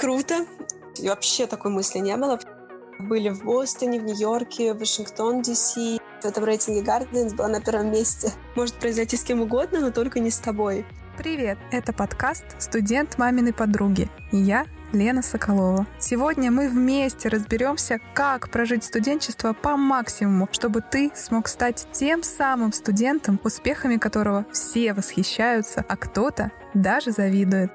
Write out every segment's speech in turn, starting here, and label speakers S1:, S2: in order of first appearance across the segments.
S1: Круто. И вообще такой мысли не было. Были в Бостоне, в Нью-Йорке, в Вашингтон, Д.С. В этом рейтинге Гарденс была на первом месте. Может произойти с кем угодно, но только не с тобой.
S2: Привет! Это подкаст «Студент маминой подруги». И я, Лена Соколова. Сегодня мы вместе разберемся, как прожить студенчество по максимуму, чтобы ты смог стать тем самым студентом, успехами которого все восхищаются, а кто-то даже завидует.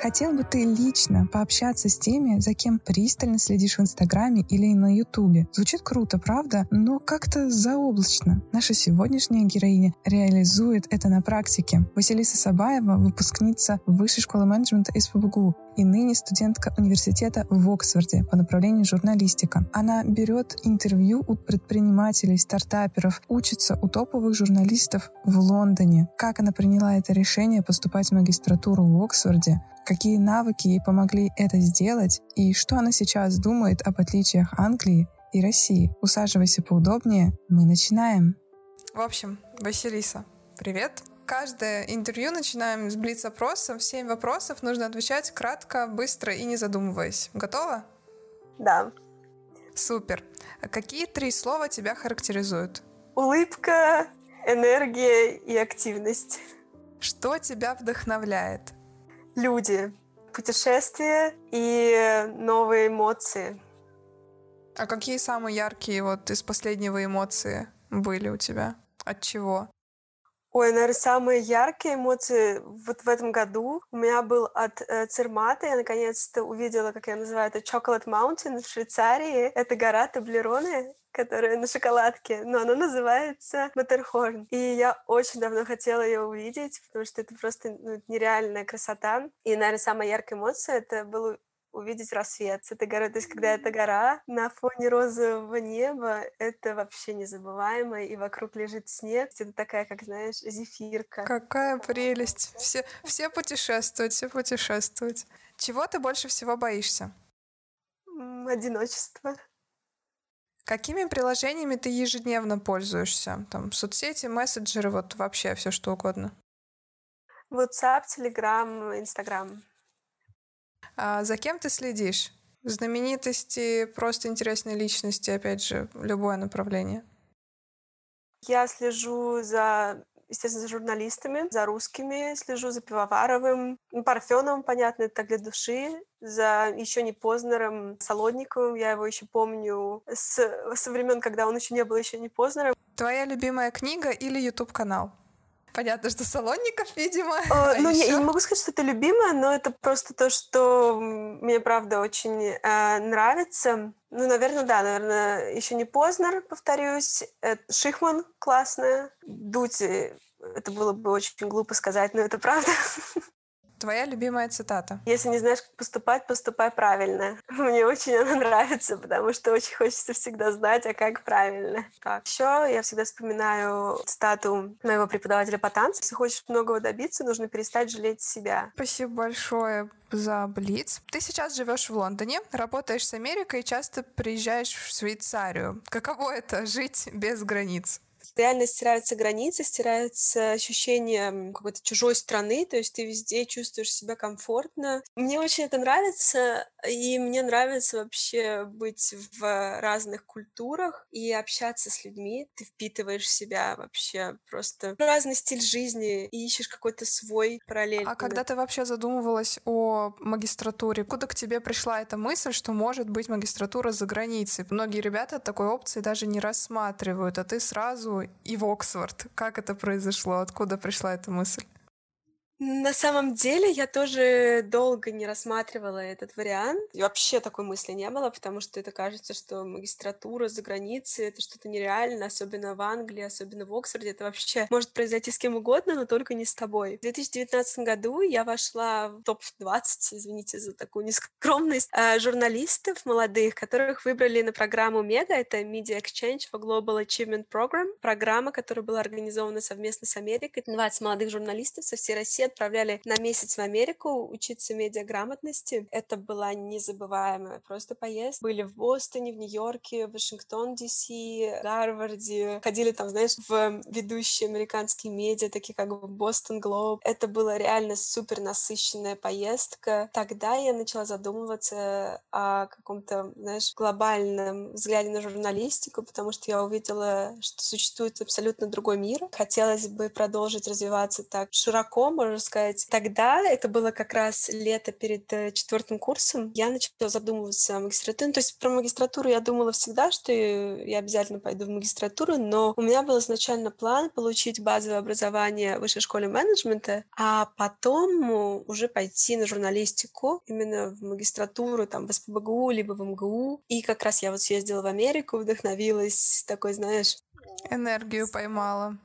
S2: Хотел бы ты лично пообщаться с теми, за кем пристально следишь в Инстаграме или на Ютубе? Звучит круто, правда? Но как-то заоблачно. Наша сегодняшняя героиня реализует это на практике. Василиса Сабаева, выпускница Высшей школы менеджмента из ПБГУ и ныне студентка университета в Оксфорде по направлению журналистика. Она берет интервью у предпринимателей, стартаперов, учится у топовых журналистов в Лондоне. Как она приняла это решение поступать в магистратуру в Оксфорде, какие навыки ей помогли это сделать и что она сейчас думает об отличиях Англии и России. Усаживайся поудобнее, мы начинаем. В общем, Василиса, привет. Каждое интервью начинаем с блиц-опросом. Семь вопросов нужно отвечать кратко, быстро и не задумываясь. Готова?
S1: Да.
S2: Супер. Какие три слова тебя характеризуют?
S1: Улыбка, энергия и активность.
S2: Что тебя вдохновляет?
S1: Люди, путешествия и новые эмоции.
S2: А какие самые яркие вот из последнего эмоции были у тебя? От чего?
S1: Ой, наверное, самые яркие эмоции вот в этом году у меня был от э, Цермата. Я наконец-то увидела, как я называю это, Chocolate Mountain в Швейцарии. Это гора Таблероны, которая на шоколадке, но она называется Матерхорн. И я очень давно хотела ее увидеть, потому что это просто ну, нереальная красота. И, наверное, самая яркая эмоция — это было увидеть рассвет с этой горы. То есть, когда эта гора на фоне розового неба, это вообще незабываемо, и вокруг лежит снег. Это такая, как знаешь, зефирка.
S2: Какая прелесть! Все, все путешествовать, все путешествовать. Чего ты больше всего боишься?
S1: Одиночество.
S2: Какими приложениями ты ежедневно пользуешься? Там соцсети, мессенджеры, вот вообще все что угодно.
S1: WhatsApp, Telegram, Instagram.
S2: А за кем ты следишь? Знаменитости, просто интересные личности, опять же, любое направление.
S1: Я слежу за, естественно, за журналистами, за русскими, слежу за Пивоваровым, Парфеновым, понятно, это так для души, за еще не Познером, Солодниковым, я его еще помню с, со времен, когда он еще не был еще не Познером.
S2: Твоя любимая книга или YouTube канал? Понятно, что Солонников, видимо.
S1: О, а ну, еще... я, я не могу сказать, что это любимое, но это просто то, что мне, правда, очень э, нравится. Ну, наверное, да, наверное, еще не Познер, повторюсь. Это Шихман классная. Дуть, это было бы очень глупо сказать, но это правда.
S2: Твоя любимая цитата?
S1: Если не знаешь, как поступать, поступай правильно. Мне очень она нравится, потому что очень хочется всегда знать, а как правильно. Так. Еще я всегда вспоминаю цитату моего преподавателя по танцам. Если хочешь многого добиться, нужно перестать жалеть себя.
S2: Спасибо большое за Блиц. Ты сейчас живешь в Лондоне, работаешь с Америкой и часто приезжаешь в Швейцарию. Каково это жить без границ?
S1: Реально стираются границы, стирается ощущение какой-то чужой страны, то есть ты везде чувствуешь себя комфортно. Мне очень это нравится, и мне нравится вообще быть в разных культурах и общаться с людьми. Ты впитываешь в себя вообще просто разный стиль жизни и ищешь какой-то свой параллельный.
S2: А когда ты вообще задумывалась о магистратуре, куда к тебе пришла эта мысль, что может быть магистратура за границей? Многие ребята такой опции даже не рассматривают, а ты сразу и в Оксфорд. Как это произошло? Откуда пришла эта мысль?
S1: На самом деле я тоже долго не рассматривала этот вариант. И вообще такой мысли не было, потому что это кажется, что магистратура за границей — это что-то нереальное, особенно в Англии, особенно в Оксфорде. Это вообще может произойти с кем угодно, но только не с тобой. В 2019 году я вошла в топ-20, извините за такую нескромность, а, журналистов молодых, которых выбрали на программу Мега, это Media Exchange for Global Achievement Program, программа, которая была организована совместно с Америкой. 20 молодых журналистов со всей России отправляли на месяц в Америку учиться медиаграмотности. Это была незабываемая просто поездка. Были в Бостоне, в Нью-Йорке, в Вашингтон, Ди.С., Гарварде. Ходили там, знаешь, в ведущие американские медиа, такие как Бостон Глоб. Это была реально супер насыщенная поездка. Тогда я начала задумываться о каком-то, знаешь, глобальном взгляде на журналистику, потому что я увидела, что существует абсолютно другой мир. Хотелось бы продолжить развиваться так широко, можно сказать. Тогда, это было как раз лето перед э, четвертым курсом, я начала задумываться о магистратуре. Ну, то есть про магистратуру я думала всегда, что я обязательно пойду в магистратуру, но у меня был изначально план получить базовое образование в высшей школе менеджмента, а потом уже пойти на журналистику, именно в магистратуру, там, в СПБГУ, либо в МГУ. И как раз я вот съездила в Америку, вдохновилась такой, знаешь...
S2: Энергию поймала.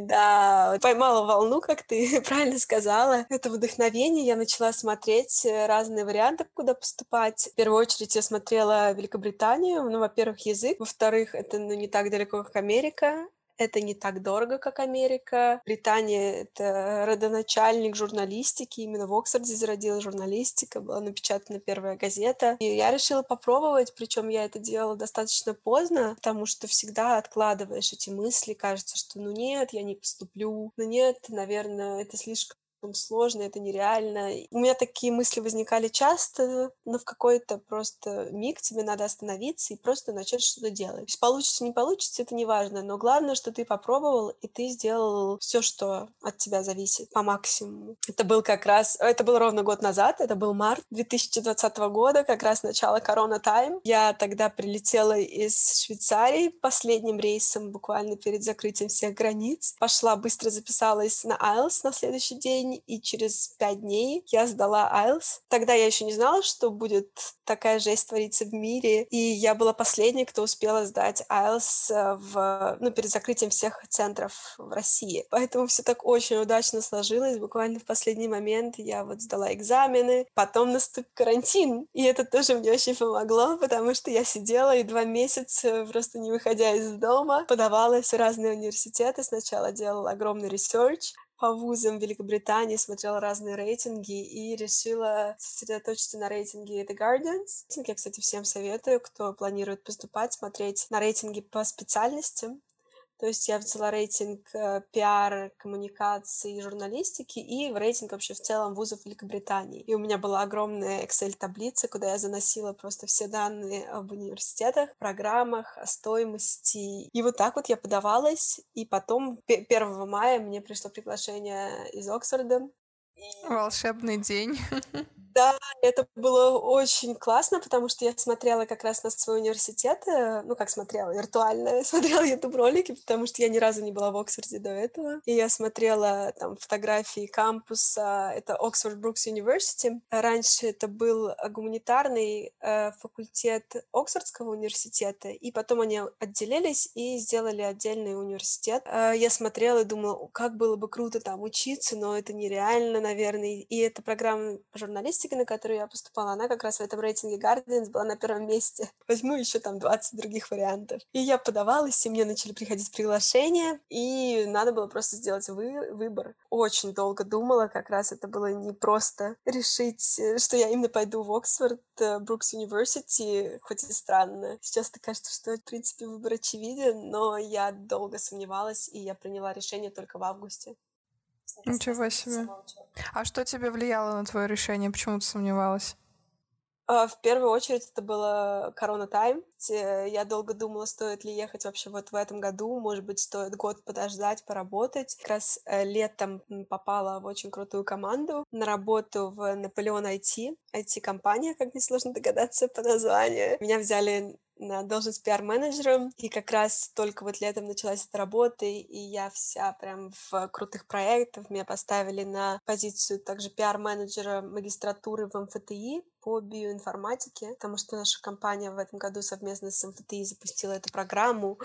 S1: Да, поймала волну, как ты правильно сказала. Это вдохновение. Я начала смотреть э, разные варианты, куда поступать. В первую очередь я смотрела Великобританию. Ну, во-первых, язык. Во-вторых, это ну, не так далеко, как Америка. Это не так дорого, как Америка. Британия — это родоначальник журналистики. Именно в Оксфорде зародилась журналистика, была напечатана первая газета. И я решила попробовать, причем я это делала достаточно поздно, потому что всегда откладываешь эти мысли, кажется, что ну нет, я не поступлю, ну нет, наверное, это слишком сложно, это нереально. У меня такие мысли возникали часто, но в какой-то просто миг тебе надо остановиться и просто начать что-то делать. То есть получится, не получится, это не важно, но главное, что ты попробовал, и ты сделал все, что от тебя зависит по максимуму. Это был как раз, это был ровно год назад, это был март 2020 года, как раз начало корона тайм. Я тогда прилетела из Швейцарии последним рейсом буквально перед закрытием всех границ. Пошла, быстро записалась на IELTS на следующий день, и через пять дней я сдала IELTS. Тогда я еще не знала, что будет такая жесть твориться в мире, и я была последней, кто успела сдать IELTS э, в, ну, перед закрытием всех центров в России. Поэтому все так очень удачно сложилось. Буквально в последний момент я вот сдала экзамены, потом наступил карантин, и это тоже мне очень помогло, потому что я сидела и два месяца просто не выходя из дома, подавалась в разные университеты. Сначала делала огромный research, по вузам Великобритании, смотрела разные рейтинги и решила сосредоточиться на рейтинге The Guardians. Я, кстати, всем советую, кто планирует поступать, смотреть на рейтинги по специальностям. То есть я взяла рейтинг э, пиар, коммуникации и журналистики и рейтинг вообще в целом вузов Великобритании. И у меня была огромная Excel-таблица, куда я заносила просто все данные об университетах, программах, о стоимости. И вот так вот я подавалась, и потом 1 мая мне пришло приглашение из Оксфорда.
S2: Волшебный день.
S1: Да, это было очень классно, потому что я смотрела как раз на свой университет, э, ну, как смотрела, виртуально смотрела YouTube-ролики, потому что я ни разу не была в Оксфорде до этого. И я смотрела там фотографии кампуса, это Oxford Brooks University. Раньше это был гуманитарный э, факультет Оксфордского университета, и потом они отделились и сделали отдельный университет. Э, я смотрела и думала, как было бы круто там учиться, но это нереально, наверное. И эта программа журналистики журналистика, на которую я поступала, она как раз в этом рейтинге Guardians была на первом месте. Возьму еще там 20 других вариантов. И я подавалась, и мне начали приходить приглашения, и надо было просто сделать вы выбор. Очень долго думала, как раз это было не просто решить, э, что я именно пойду в Оксфорд, Брукс Университи, хоть и странно. Сейчас так кажется, что, в принципе, выбор очевиден, но я долго сомневалась, и я приняла решение только в августе.
S2: Ничего себе. А что тебе влияло на твое решение? Почему ты сомневалась?
S1: А, в первую очередь это было корона тайм. Я долго думала, стоит ли ехать вообще вот в этом году. Может быть, стоит год подождать, поработать. Как раз э, летом попала в очень крутую команду на работу в Наполеон IT. IT-компания, как несложно догадаться по названию. Меня взяли на должность пиар-менеджера, и как раз только вот летом началась эта работа, и я вся прям в крутых проектах. Меня поставили на позицию также пиар-менеджера магистратуры в МФТИ по биоинформатике, потому что наша компания в этом году совместно с МФТИ запустила эту программу,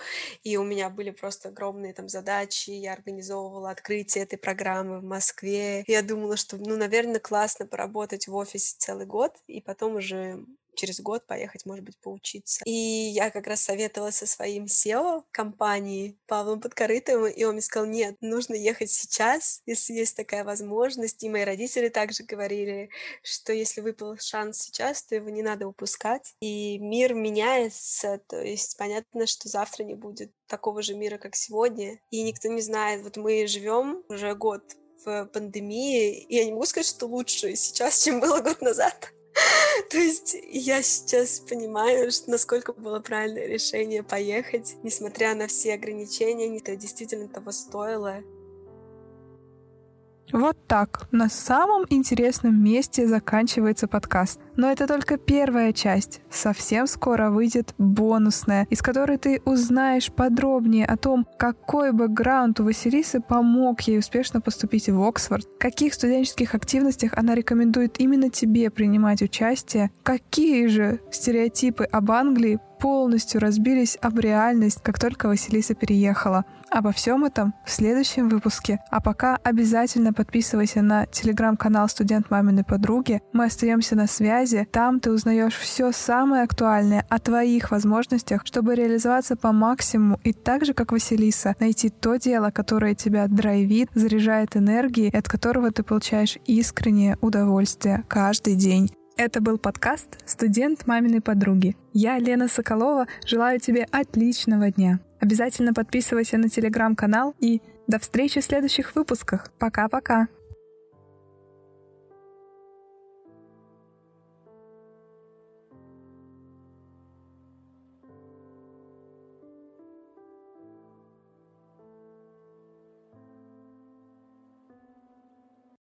S1: и у меня были просто огромные там задачи, я организовывала открытие этой программы в Москве. Я думала, что, ну, наверное, классно поработать в офисе целый год, и потом уже через год поехать, может быть, поучиться. И я как раз советовала со своим SEO компании Павлом Подкорытовым, и он мне сказал, нет, нужно ехать сейчас, если есть такая возможность. И мои родители также говорили, что если выпал шанс сейчас, то его не надо упускать. И мир меняется, то есть понятно, что завтра не будет такого же мира, как сегодня, и никто не знает. Вот мы живем уже год в пандемии, и я не могу сказать, что лучше сейчас, чем было год назад. То есть я сейчас понимаю, насколько было правильное решение поехать, несмотря на все ограничения, это действительно того стоило.
S2: Вот так. На самом интересном месте заканчивается подкаст. Но это только первая часть. Совсем скоро выйдет бонусная, из которой ты узнаешь подробнее о том, какой бэкграунд у Василисы помог ей успешно поступить в Оксфорд, каких студенческих активностях она рекомендует именно тебе принимать участие, какие же стереотипы об Англии полностью разбились об реальность, как только Василиса переехала. Обо всем этом в следующем выпуске. А пока обязательно подписывайся на телеграм-канал «Студент маминой подруги». Мы остаемся на связи. Там ты узнаешь все самое актуальное о твоих возможностях, чтобы реализоваться по максимуму и так же, как Василиса, найти то дело, которое тебя драйвит, заряжает энергией и от которого ты получаешь искреннее удовольствие каждый день. Это был подкаст «Студент маминой подруги». Я, Лена Соколова, желаю тебе отличного дня. Обязательно подписывайся на телеграм-канал и до встречи в следующих выпусках. Пока-пока.